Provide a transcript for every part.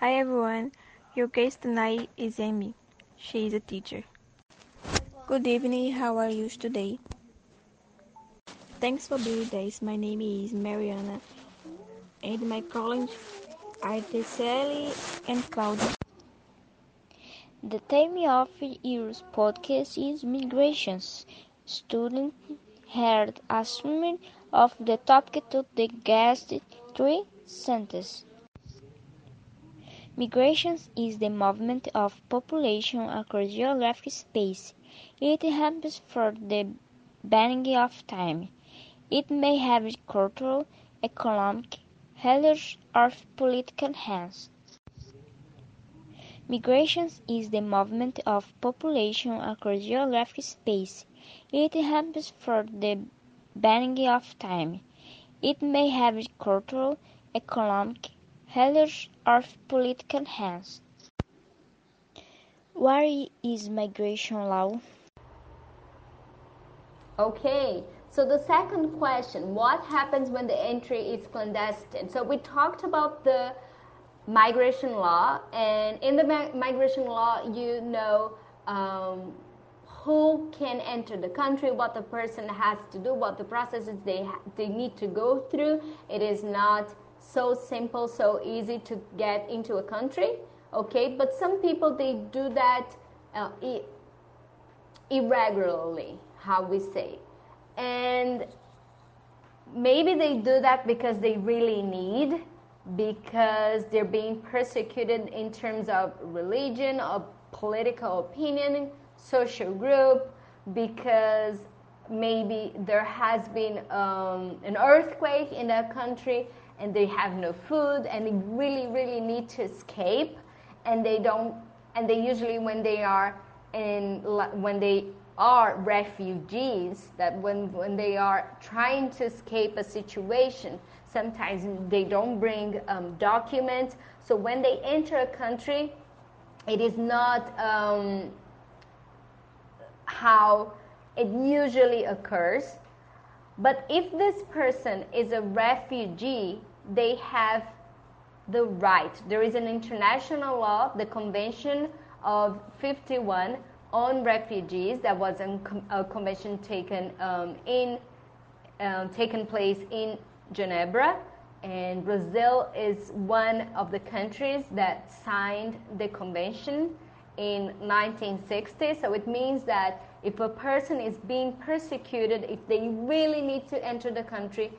Hi everyone, your guest tonight is Emny. She is a teacher. Good evening, how are you today? Thanks for being with. My name is Mariana and my colleagues are Thycielle and Claudia. The theme of your podcast is migrations. Students heard a summary of the topic to the guest three sentences. Migrations is the movement of population across geographic space. It happens for the beginning of time. It may have cultural, economic, religious, or political hands. Migrations is the movement of population across geographic space. It happens for the beginning of time. It may have cultural, economic, religious, or political reasons. What is migration law? Okay, so the second question what happens when the entry is clandestine? So we talked about the migration law, and in the migration law, you know um, who can enter the country, what the person has to do, what the processes they they need to go through. It is not so simple, so easy to get into a country. Okay, but some people they do that uh, irregularly, how we say, and maybe they do that because they really need because they're being persecuted in terms of religion, of political opinion, social group, because maybe there has been um, an earthquake in that country and they have no food and they really, really need to escape and they don't, and they usually when they are in, when they are refugees, that when, when they are trying to escape a situation, Sometimes they don't bring um, documents. So when they enter a country, it is not um, how it usually occurs. But if this person is a refugee, they have the right. There is an international law, the Convention of 51 on refugees, that was a convention taken um, in um, taken place in Geneva, and Brazil is one of the countries that signed the convention in 1960. So it means that if a person is being persecuted, if they really need to enter the country,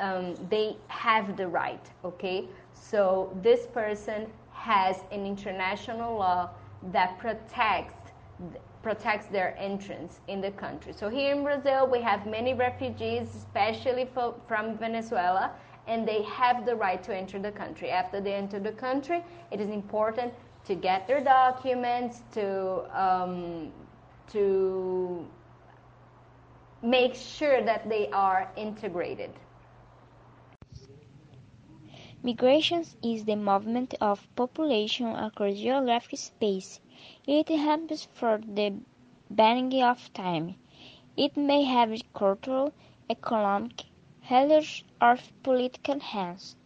um, they have the right. Okay, so this person has an international law that protects protects their entrance in the country. So here in Brazil, we have many refugees, especially from Venezuela, and they have the right to enter the country. After they enter the country, it is important to get their documents, to um, to make sure that they are integrated. Migrations is the movement of population across geographic space. It happens for the beginning of time. It may have cultural, economic, religious, or political hands.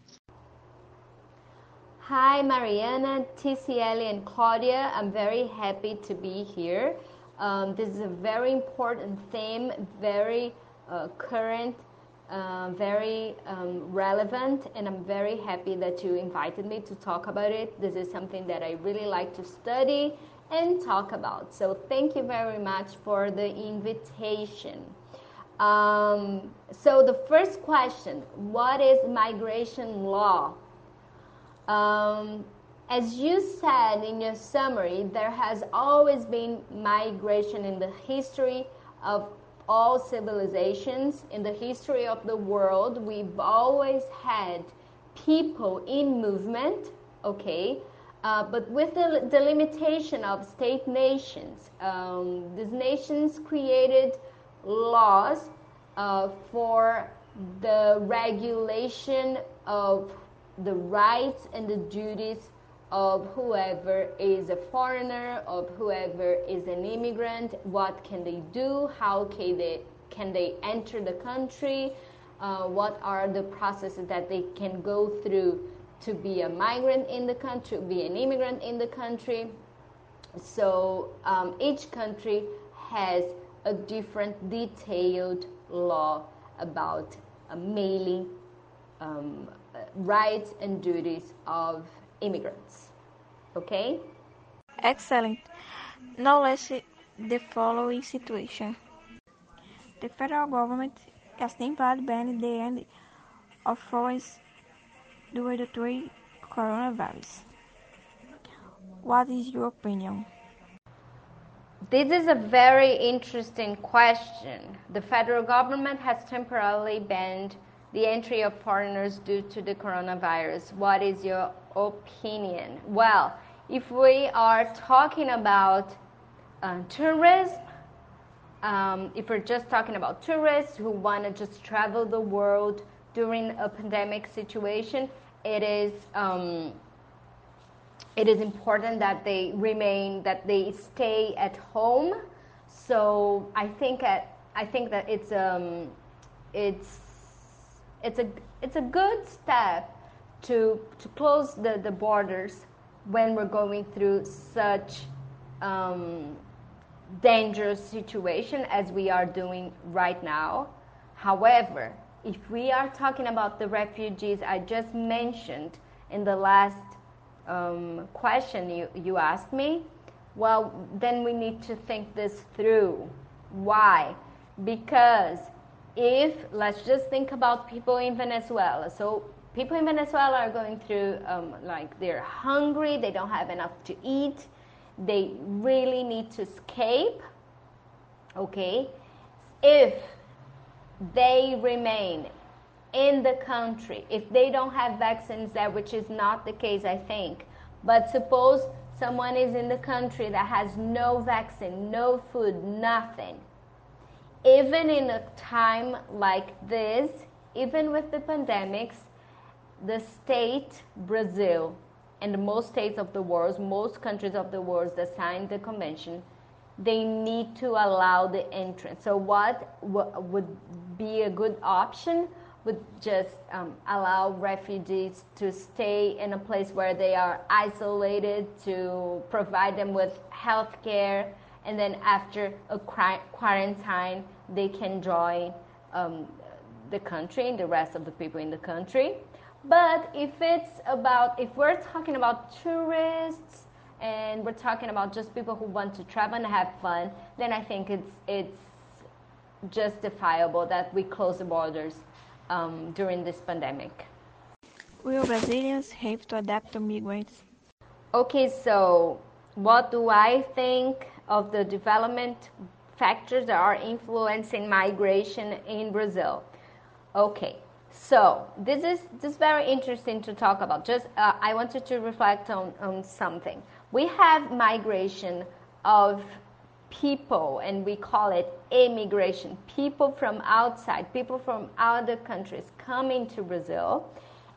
Hi, Mariana, Thycielle, and Claudia. I'm very happy to be here. Um, this is a very important theme, very uh, current uh, very um, relevant, and I'm very happy that you invited me to talk about it. This is something that I really like to study and talk about. So, thank you very much for the invitation. Um, so, the first question What is migration law? Um, as you said in your summary, there has always been migration in the history of all civilizations in the history of the world, we've always had people in movement, okay? Uh, but with the, the limitation of state nations, um, these nations created laws uh, for the regulation of the rights and the duties of whoever is a foreigner, of whoever is an immigrant, what can they do, how can they, can they enter the country, uh, what are the processes that they can go through to be a migrant in the country, be an immigrant in the country. So um, each country has a different detailed law about uh, mailing um, rights and duties of immigrants. Okay? Excellent. Now let's see the following situation. The federal government has temporarily banned the end of foreigners due to the coronavirus. What is your opinion? This is a very interesting question. The federal government has temporarily banned the entry of foreigners due to the coronavirus. What is your opinion? Well, if we are talking about uh, tourism, um, if we're just talking about tourists who want to just travel the world during a pandemic situation, it is um, it is important that they remain that they stay at home. So I think at, I think that it's um, it's it's a it's a good step to to close the, the borders when we're going through such um, dangerous situation as we are doing right now. However, if we are talking about the refugees I just mentioned in the last um, question you, you asked me, well, then we need to think this through. Why? Because if, let's just think about people in Venezuela. So, people in Venezuela are going through, um, like, they're hungry, they don't have enough to eat, they really need to escape. Okay? If they remain in the country, if they don't have vaccines there, which is not the case, I think, but suppose someone is in the country that has no vaccine, no food, nothing. Even in a time like this, even with the pandemics, the state, Brazil, and most states of the world, most countries of the world that signed the convention, they need to allow the entrance. So, what would be a good option would just um, allow refugees to stay in a place where they are isolated, to provide them with health care, and then after a quarantine, they can join um, the country, and the rest of the people in the country. But if it's about, if we're talking about tourists and we're talking about just people who want to travel and have fun, then I think it's it's justifiable that we close the borders um, during this pandemic. Will Brazilians have to adapt to migrants? Okay, so what do I think of the development factors that are influencing migration in Brazil? Okay, so this is this very interesting to talk about. Just uh, I wanted to reflect on, on something. We have migration of people, and we call it immigration. People from outside, people from other countries coming to Brazil,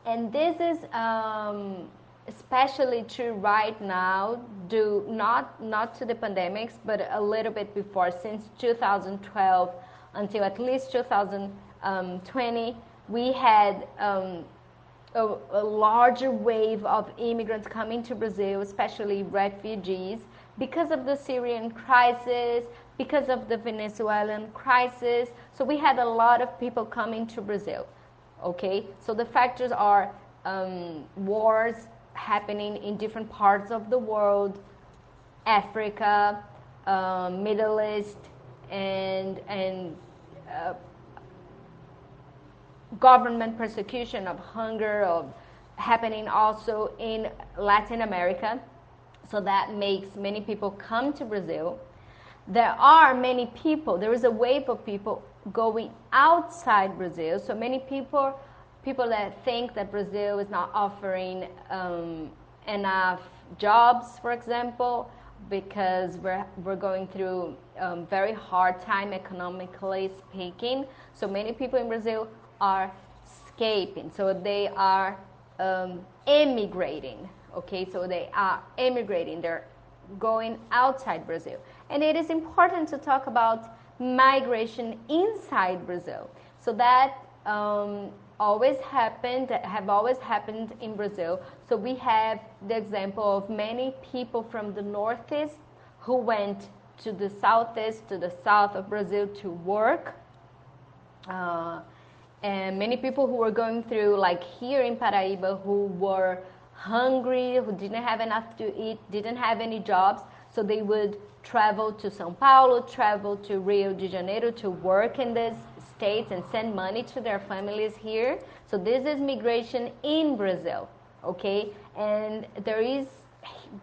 and this is um, especially true right now, due not not to the pandemics, but a little bit before, since 2012 until at least 2020, we had. Um, a, a larger wave of immigrants coming to Brazil, especially refugees, because of the Syrian crisis, because of the Venezuelan crisis. So we had a lot of people coming to Brazil. Okay, so the factors are um, wars happening in different parts of the world, Africa, uh, Middle East, and and uh, government persecution of hunger of happening also in Latin America. So that makes many people come to Brazil. There are many people, there is a wave of people going outside Brazil. So many people, people that think that Brazil is not offering um, enough jobs, for example, because we're, we're going through um, very hard time economically speaking. So many people in Brazil are escaping. So they are um, emigrating Okay, so they are emigrating, they're going outside Brazil. And it is important to talk about migration inside Brazil. So that um, always happened have always happened in Brazil. So we have the example of many people from the northeast who went to the southeast, to the south of Brazil to work. Uh, and many people who were going through, like here in Paraíba, who were hungry, who didn't have enough to eat, didn't have any jobs, so they would travel to Sao Paulo, travel to Rio de Janeiro to work in these states and send money to their families here. So this is migration in Brazil, okay? And there is,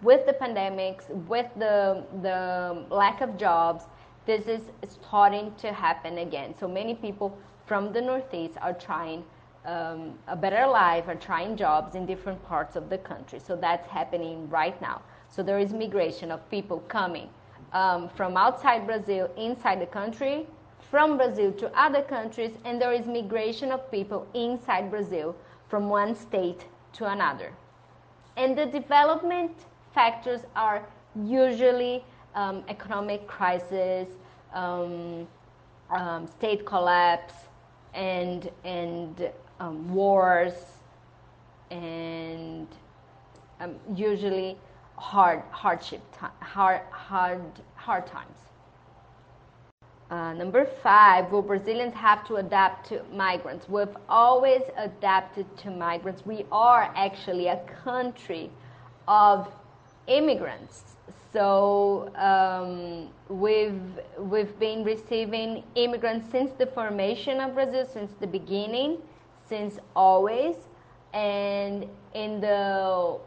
with the pandemics, with the the lack of jobs, this is starting to happen again. So many people from the Northeast are trying um, a better life, are trying jobs in different parts of the country. So that's happening right now. So there is migration of people coming um, from outside Brazil inside the country, from Brazil to other countries, and there is migration of people inside Brazil from one state to another. And the development factors are usually um, economic crisis, um, um, state collapse, and and um, wars, and um, usually hard hardship hard hard hard times. Uh, number five, will Brazilians have to adapt to migrants? We've always adapted to migrants. We are actually a country of immigrants. So um, we've we've been receiving immigrants since the formation of Brazil, since the beginning, since always, and in the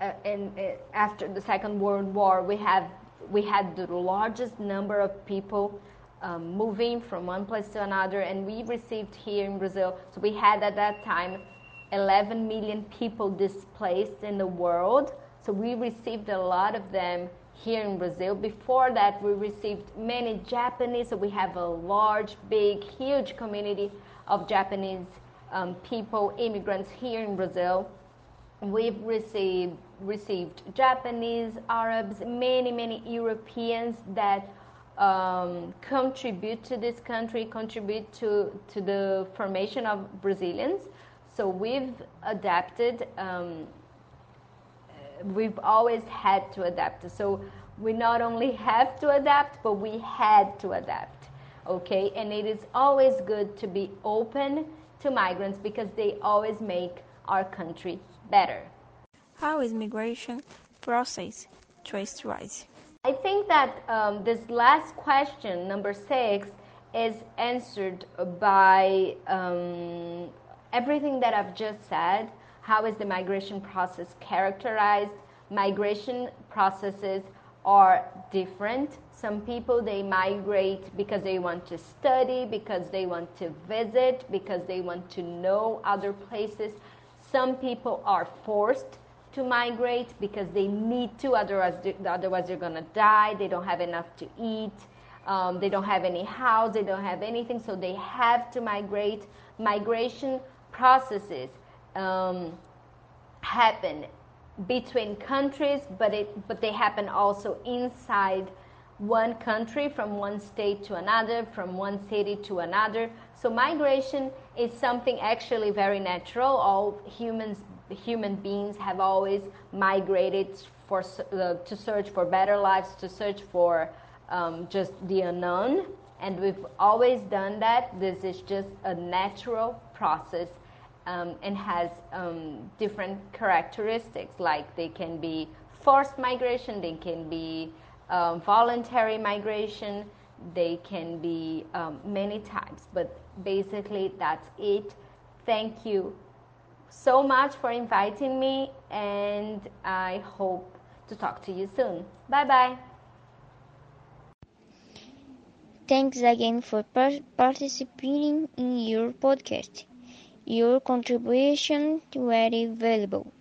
uh, in, uh, after the Second World War, we have we had the largest number of people um, moving from one place to another, and we received here in Brazil. So we had at that time 11 million people displaced in the world. So we received a lot of them here in Brazil. Before that, we received many Japanese. So we have a large, big, huge community of Japanese um, people, immigrants here in Brazil. We've received received Japanese, Arabs, many many Europeans that um, contribute to this country, contribute to to the formation of Brazilians. So we've adapted. Um, we've always had to adapt. So we not only have to adapt, but we had to adapt. Okay, and it is always good to be open to migrants because they always make our country better. How is migration process traced rise? I think that um, this last question, number six, is answered by um, everything that I've just said. How is the migration process characterized? Migration processes are different. Some people they migrate because they want to study, because they want to visit, because they want to know other places. Some people are forced to migrate because they need to, otherwise, otherwise they're going to die. They don't have enough to eat. Um, they don't have any house. They don't have anything, so they have to migrate. Migration processes um, happen between countries, but it but they happen also inside one country, from one state to another, from one city to another. So migration is something actually very natural. All humans, human beings, have always migrated for uh, to search for better lives, to search for um, just the unknown, and we've always done that. This is just a natural process. Um, and has um, different characteristics, like they can be forced migration, they can be um, voluntary migration. They can be um, many types, but basically that's it. Thank you so much for inviting me, and I hope to talk to you soon. Bye bye. Thanks again for participating in your podcast. Your contribution very valuable.